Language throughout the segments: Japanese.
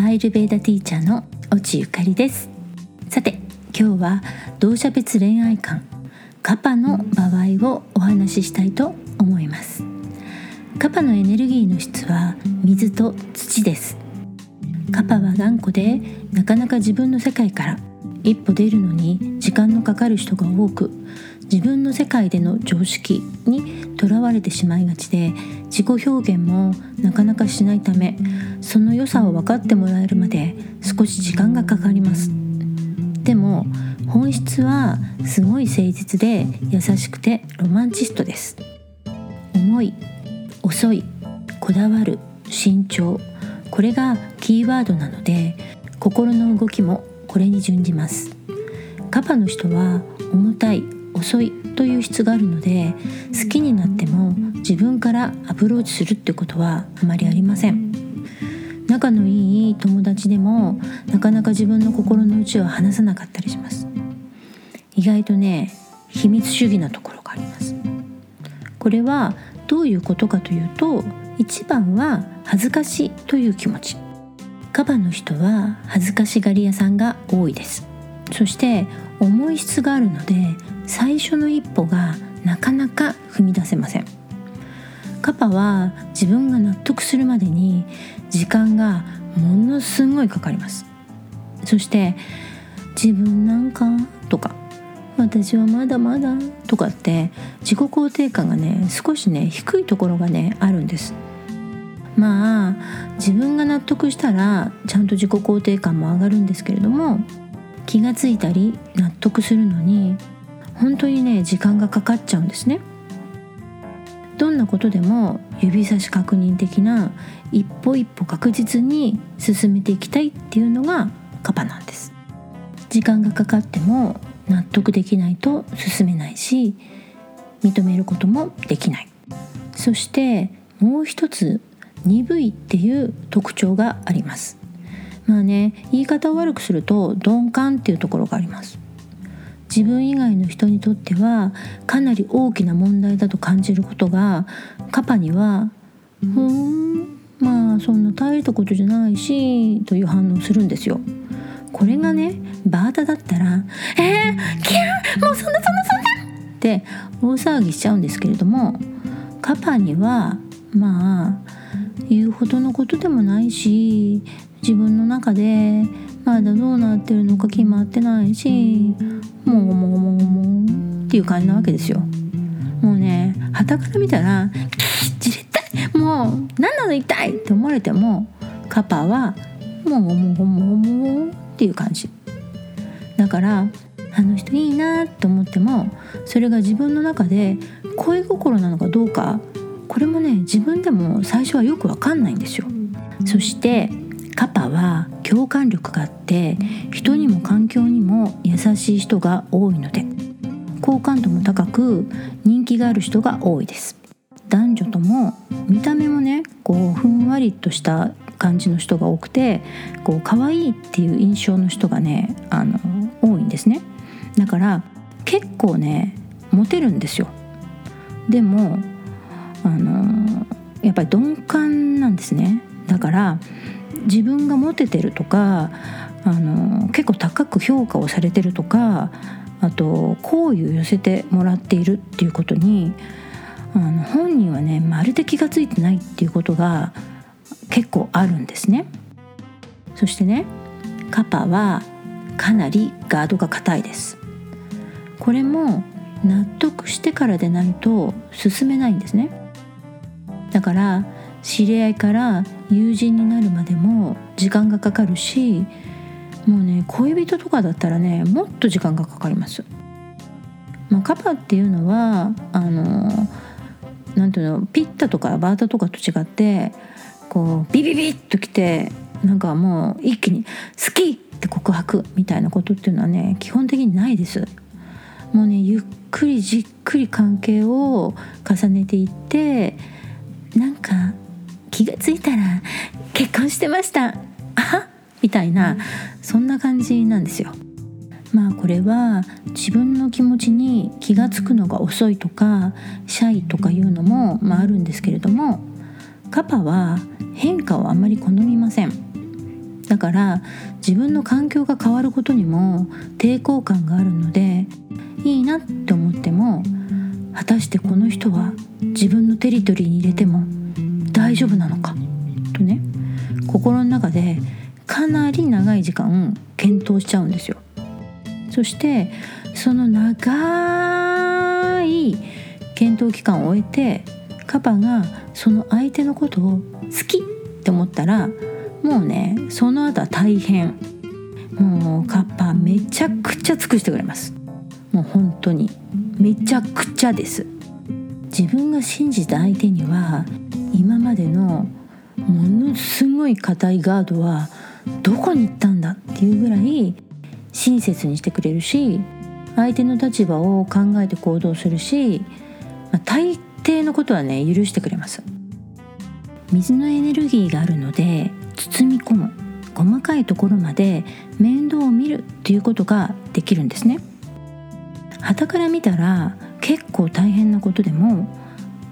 アーユルベーダティーチャーの越智ゆかりです。さて今日は同社別恋愛観カパの場合をお話ししたいと思います。カパのエネルギーの質は水と土です。カパは頑固でなかなか自分の世界から一歩出るのに時間のかかる人が多く自分の世界での常識にとらわれてしまいがちで自己表現もなかなかしないためその良さを分かってもらえるまで少し時間がかかります。でも本質はすごい誠実で優しくてロマンチストです。重い遅いこだわる慎重。これがキーワードなので心の動きもこれに準じます。カパの人は重たい遅いという質があるので好きになっても自分からアプローチするってことはあまりありません。仲のいい友達でもなかなか自分の心の内を話さなかったりします。意外とね秘密主義なところがあります。これはどういうことかというと一番は恥ずかしいという気持ち。カバの人は恥ずかしがり屋さんが多いです。そして重い質があるので最初の一歩がなかなか踏み出せません。カパは自分が納得するまでに時間がものすごいかかります。そして自分なんかとか私はまだまだとかって自己肯定感がね少しね低いところがねあるんです。まあ自分が納得したらちゃんと自己肯定感も上がるんですけれども気がついたり納得するのに本当にね時間がかかっちゃうんですね。どんなことでも指差し確認的な一歩一歩確実に進めていきたいっていうのがカパなんです。時間がかかっても納得できないと進めないし認めることもできない。そしてもう一つ鈍いっていう特徴があります。まあね言い方を悪くすると鈍感っていうところがあります。自分以外の人にとってはかなり大きな問題だと感じることがカパには「ふーんまあそんな大したことじゃないし」という反応するんですよ。これがねバータだったら「えー、キャーもうそんなそんなそんな!」って大騒ぎしちゃうんですけれどもカパにはまあ言うほどのことでもないし自分の中でまだどうなってるのか決まってないしもうもうもうもうっていう感じなわけですよ。もうね旗から見たら「じれったい。もう何なの痛い!」って思われてもカパは「もうもうもうもうもう」っていう感じ。だからあの人いいなと思ってもそれが自分の中で恋心なのかどうかこれもね自分でも最初はよくわかんないんですよ。そしてカパは共感力があって人にも環境にも優しい人が多いので好感度も高く人気がある人が多いです。男女とも見た目もねこうふんわりとした感じの人が多くてこう可愛いっていう印象の人がねあの多いんですね。だから結構ねモテるんですよ。でもあのやっぱり鈍感なんですね。だから自分がモテてるとかあの結構高く評価をされてるとかあと好意を寄せてもらっているっていうことにあの本人はねまるで気が付いてないっていうことが結構あるんですね。そしてねカパはかなりガードが硬いです。これも納得してからでないと進めないんですね。だから知り合いから友人になるまでも時間がかかるしもうね恋人とかだったらねもっと時間がかかります。まあ、カパっていうのはあのなんていうのピッタとかバータとかと違ってこうビビビッときてなんかもう一気に「好き!」って告白みたいなことっていうのはね基本的にないです。もうねゆっくりじっくり関係を重ねていってついたら結婚してました。あみたいなそんな感じなんですよ。まあこれは自分の気持ちに気が付くのが遅いとかシャイとかいうのも、まあ、あるんですけれどもカパは変化をあまり好みません。だから自分の環境が変わることにも抵抗感があるのでいいなって思っても果たしてこの人は自分のテリトリーに入れても大丈夫なのか？とね心の中でかなり長い時間検討しちゃうんですよ。そしてその長い検討期間を終えてカパがその相手のことを好きって思ったらもうねその後は大変。もうカッパめちゃくちゃ尽くしてくれます。もう本当にめちゃくちゃです。自分が信じた相手には今までのものすごい硬いガードはどこに行ったんだっていうぐらい親切にしてくれるし相手の立場を考えて行動するし、まあ、大抵のことはね許してくれます。水のエネルギーがあるので包み込む細かいところまで面倒を見るっていうことができるんですね。旗から見たら結構大変なことでも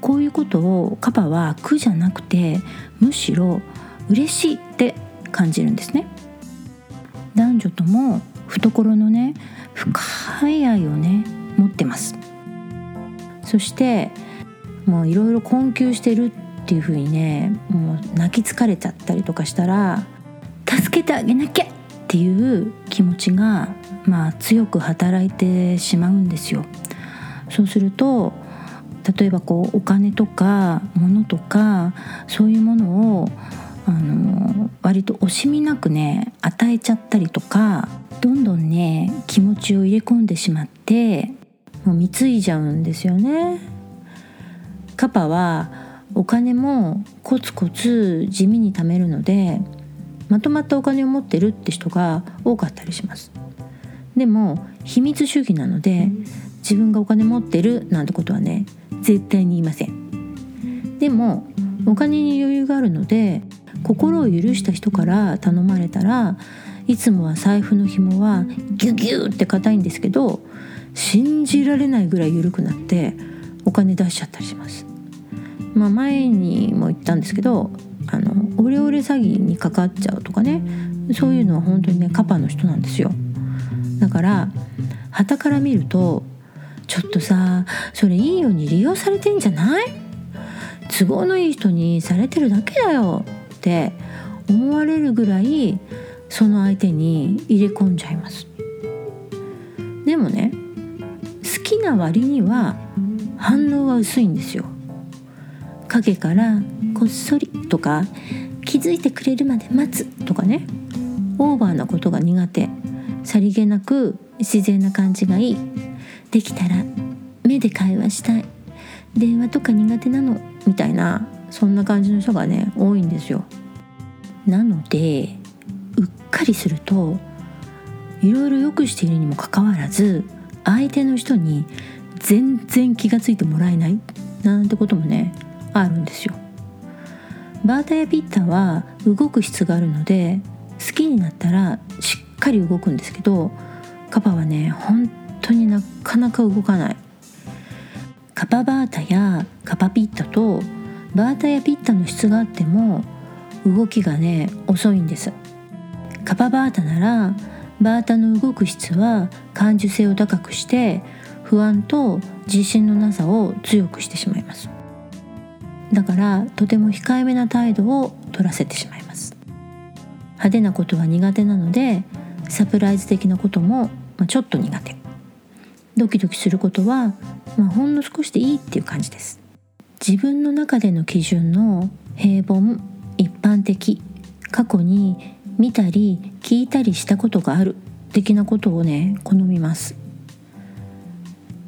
こういうことをカパは苦じゃなくてむしろ嬉しいって感じるんですね男女とも懐のね深い愛をね持ってますそしてもういろいろ困窮してるっていう風にねもう泣き疲れちゃったりとかしたら助けてあげなきゃっていう気持ちがまあ強く働いてしまうんですよ。そうすると例えばこうお金とか物とかそういうものをあの割と惜しみなくね与えちゃったりとかどんどんね気持ちを入れ込んでしまってもう貢いじゃうんですよね。カパはお金もコツコツ地味に貯めるのでまとまったお金を持ってるって人が多かったりしますでも秘密主義なので自分がお金持ってるなんてことはね絶対に言いません。でもお金に余裕があるので心を許した人から頼まれたらいつもは財布の紐はギュギュって硬いんですけど信じられないぐらい緩くなってお金出しちゃったりします。まあ前にも言ったんですけどあのオレオレ詐欺にかかっちゃうとかねそういうのは本当にねカパの人なんですよ。だから旗から見るとちょっとさそれいいように利用されてんじゃない？都合のいい人にされてるだけだよ。って思われるぐらいその相手に入れ込んじゃいます。でもね好きな割には反応は薄いんですよ。影からこっそりとか気づいてくれるまで待つとかね。オーバーなことが苦手。さりげなく自然な感じがいい。できたら目で会話したい。電話とか苦手なの？みたいなそんな感じの人がね多いんですよ。なのでうっかりするといろいろ良くしているにもかかわらず相手の人に全然気が付いてもらえないなんてこともねあるんですよ。バータやピッタは動く質があるので好きになったらしっかり動くんですけどカパはね本当になかなか動かない。カパバータやカパピッタとバータやピッタの質があっても動きがね遅いんです。カパバータならバータの動く質は感受性を高くして不安と自信のなさを強くしてしまいます。だからとても控えめな態度を取らせてしまいます。派手なことは苦手なのでサプライズ的なことも、ま、ちょっと苦手。ドキドキすることは、まあ、ほんの少しでいいっていう感じです。自分の中での基準の平凡一般的過去に見たり聞いたりしたことがある的なことをね好みます。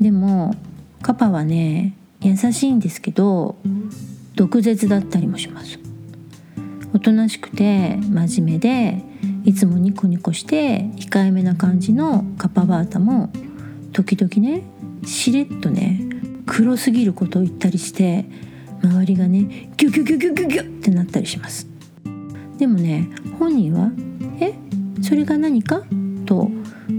でもカパはね優しいんですけど毒舌だったりもします。おとなしくて真面目でいつもニコニコして控えめな感じのカパバータも時々ねしれっとね黒すぎることを言ったりして周りがねギュギュギュギュギュギュってなったりします。でもね本人は「えそれが何か?」と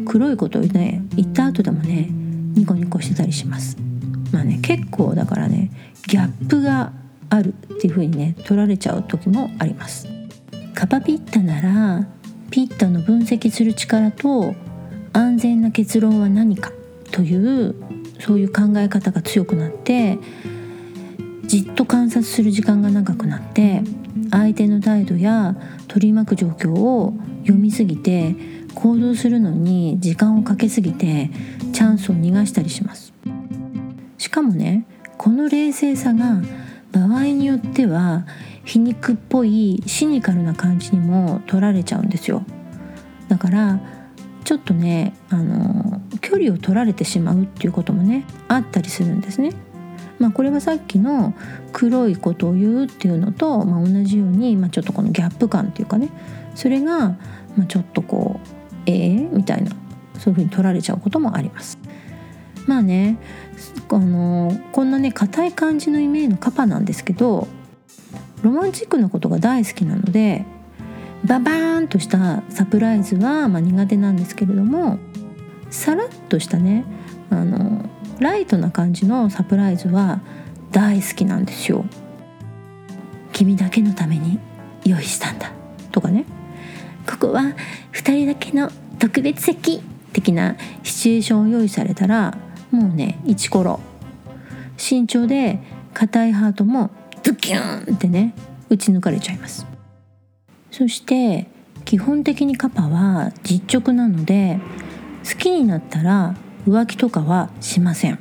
黒いことをね言った後でもねニコニコしてたりします。まあね結構だからねギャップがあるっていう風にね取られちゃう時もあります。カパピッタならピッタの分析する力と安全な結論は何か。というそういう考え方が強くなってじっと観察する時間が長くなって相手の態度や取り巻く状況を読みすぎて行動するのに時間をかけすぎてチャンスを逃がしたりします。しかもねこの冷静さが場合によっては皮肉っぽいシニカルな感じにも取られちゃうんですよ。だからちょっとねあの距離を取られてしまうっていうこともねあったりするんですね。まあ、これはさっきの黒いことを言うっていうのと、まあ、同じように、まあ、ちょっとこのギャップ感っていうかね。それが、まあ、ちょっとこうえー、みたいなそういうふうに取られちゃうこともあります。まあねあのこんなね硬い感じのイメージのカパなんですけどロマンチックなことが大好きなのでババーンとしたサプライズは、まあ、苦手なんですけれどもさらっとしたねあのライトな感じのサプライズは大好きなんですよ。君だけのために用意したんだ。とかね。ここは2人だけの特別席的なシチュエーションを用意されたらもうねイチコロ。慎重で硬いハートもドキューンってね打ち抜かれちゃいます。そして基本的にカパは実直なので好きになったら浮気とかはしません。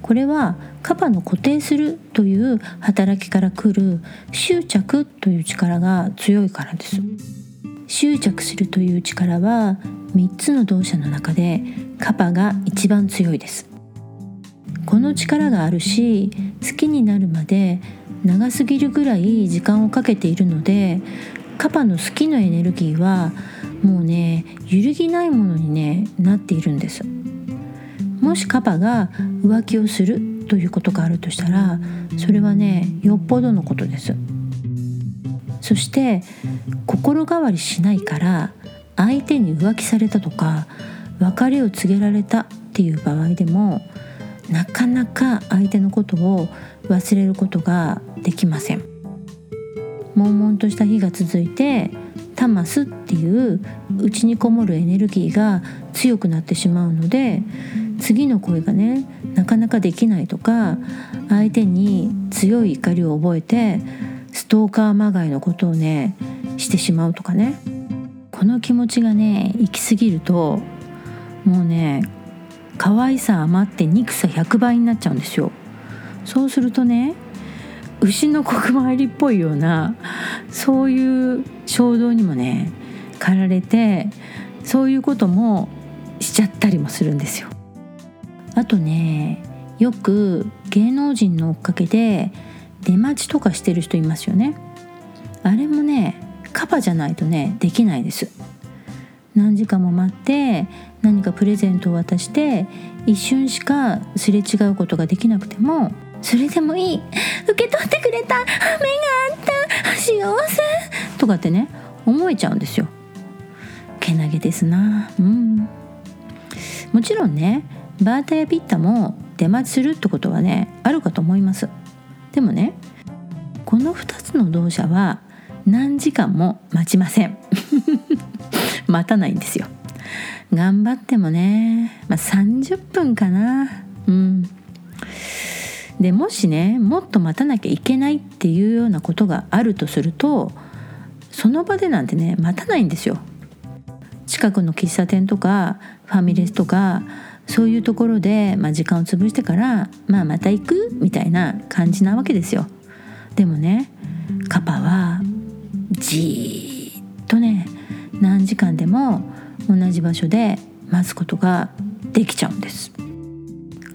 これはカパの固定するという働きからくる執着という力が強いからです。執着するという力は3つの動作の中でカパが一番強いです。この力があるし好きになるまで長すぎるぐらい時間をかけているのでカパの好きのエネルギーはもうね揺るぎないものに、ね、なっているんです。もしカパが浮気をするということがあるとしたらそれはねよっぽどのことです。そして心変わりしないから相手に浮気されたとか別れを告げられたっていう場合でもなかなか相手のことを忘れることができません。悶々とした日が続いてタマスっていう内にこもるエネルギーが強くなってしまうので次の恋がねなかなかできないとか相手に強い怒りを覚えてストーカーまがいのことをねしてしまうとかね。この気持ちがね行き過ぎるともうね可愛さ余って憎さ100倍になっちゃうんですよ。そうするとね牛の国参りっぽいようなそういう衝動にもね駆られてそういうこともしちゃったりもするんですよ。あとねよく芸能人の追っかけで出待ちとかしてる人いますよね。あれもねカバじゃないとねできないです。何時間も待って何かプレゼントを渡して一瞬しかすれ違うことができなくてもそれでもいい。受け取ってくれた。目があった。幸せ。とかってね思えちゃうんですよ。けなげですな。うん。もちろんねバータやピッタも出待ちするってことはねあるかと思います。でもねこの2つの動作は何時間も待ちません。待たないんですよ。頑張ってもね、まあ、30分かな。うん。でもしねもっと待たなきゃいけないっていうようなことがあるとするとその場でなんてね待たないんですよ近くの喫茶店とかファミレスとかそういうところで、まあ、時間を潰してから、まあ、また行くみたいな感じなわけですよ。でもねカパはじーっとね何時間でも同じ場所で待つことができちゃうんです。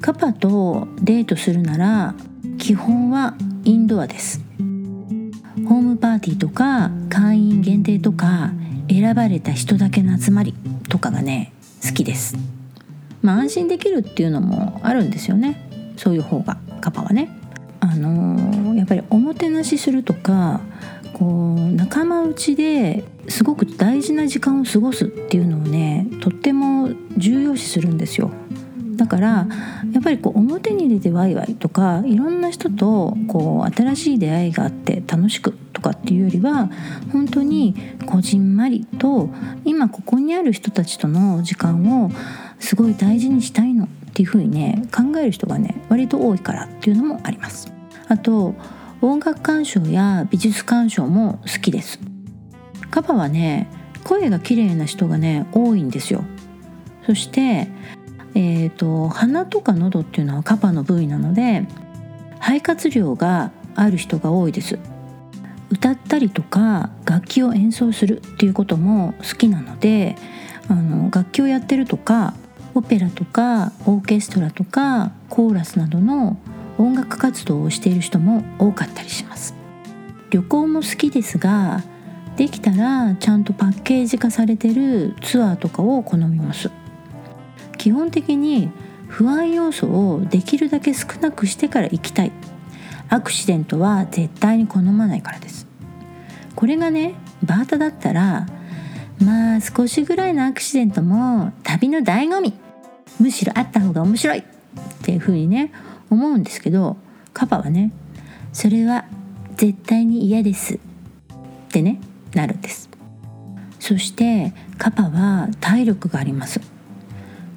カパとデートするなら基本はインドアです。ホームパーティーとか会員限定とか選ばれた人だけの集まりとかがね好きです。まあ、安心できるっていうのもあるんですよねそういう方がカパはね。あのー、やっぱりおもてなしするとかこう仲間内ですごく大事な時間を過ごすっていうのをねとっても重要視するんですよ。だからやっぱりこう表に出てワイワイとかいろんな人とこう新しい出会いがあって楽しくとかっていうよりは本当にこじんまりと今ここにある人たちとの時間をすごい大事にしたいのっていうふうにね考える人がね割と多いからっていうのもあります。あと音楽鑑賞や美術鑑賞も好きですカバはね声が綺麗な人がね多いんですよそしてえーと、鼻とか喉っていうのはカバの部位なので肺活量がある人が多いです。歌ったりとか楽器を演奏するっていうことも好きなのであの楽器をやってるとかオペラとかオーケストラとかコーラスなどの音楽活動をしている人も多かったりします。旅行も好きですができたらちゃんとパッケージ化されてるツアーとかを好みます。基本的に不安要素をできるだけ少なくしてから行きたい。アクシデントは絶対に好まないからです。これがねバータだったらまあ少しぐらいのアクシデントも旅の醍醐味。むしろあった方が面白い。っていう風にね思うんですけどカパはねそれは絶対に嫌です。ってねなるんです。そしてカパは体力があります。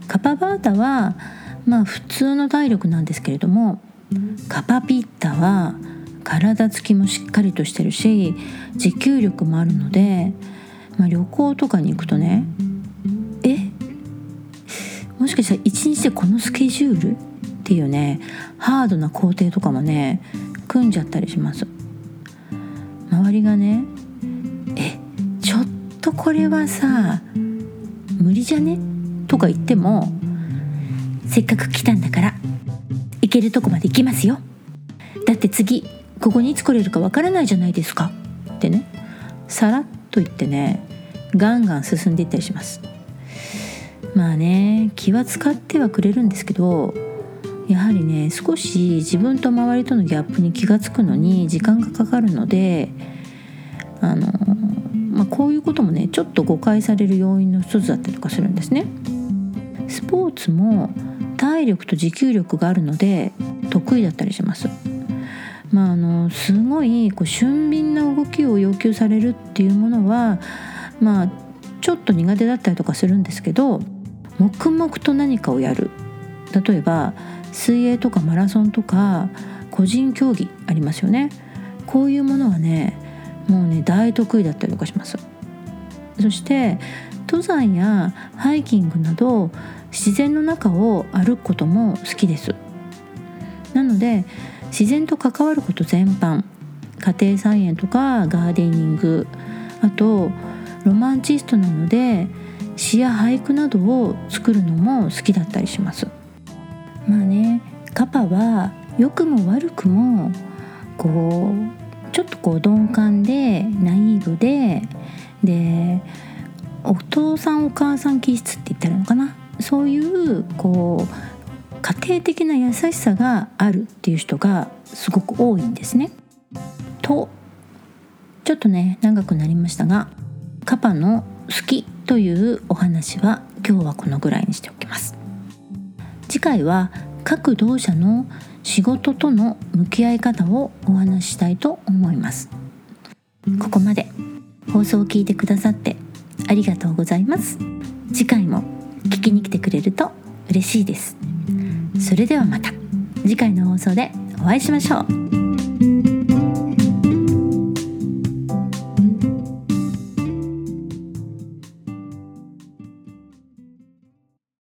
カパバータはまあ普通の体力なんですけれどもカパピッタは体つきもしっかりとしてるし持久力もあるので、まあ、旅行とかに行くとねえ？もしかしたら一日でこのスケジュール？っていうねハードな工程とかもね組んじゃったりします。周りがねえちょっとこれはさ無理じゃね？とか言ってもせっかく来たんだから行けるとこまで行きますよ。だって次ここにいつ来れるかわからないじゃないですか。ってねさらっと言ってねガンガン進んでいったりします。まあね気は使ってはくれるんですけどやはりね少し自分と周りとのギャップに気が付くのに時間がかかるのであの、まあ、こういうこともねちょっと誤解される要因の一つだったりとかするんですね。スポーツも体力と持久力があるので得意だったりします。まあ、あのすごいこう俊敏な動きを要求されるっていうものはまあちょっと苦手だったりとかするんですけど黙々と何かをやる。例えば水泳とかマラソンとか個人競技ありますよね。こういうものはねもうね大得意だったりとかします。そして登山やハイキングなど自然の中を歩くことも好きです。なので自然と関わること全般家庭菜園とかガーデニングあとロマンチストなので詩や俳句などを作るのも好きだったりします。まあねカパは良くも悪くもこうちょっとこう鈍感でナイーブででお父さんお母さん気質って言ったらいいのかな？そういうこう家庭的な優しさがあるっていう人がすごく多いんですね。とちょっとね長くなりましたがカパの好きというお話は今日はこのぐらいにしておきます。次回は各同社の仕事との向き合い方をお話ししたいと思いますここまで放送を聞いてくださってありがとうございます。次回も聞きに来てくれると嬉しいです。それではまた次回の放送でお会いしましょう。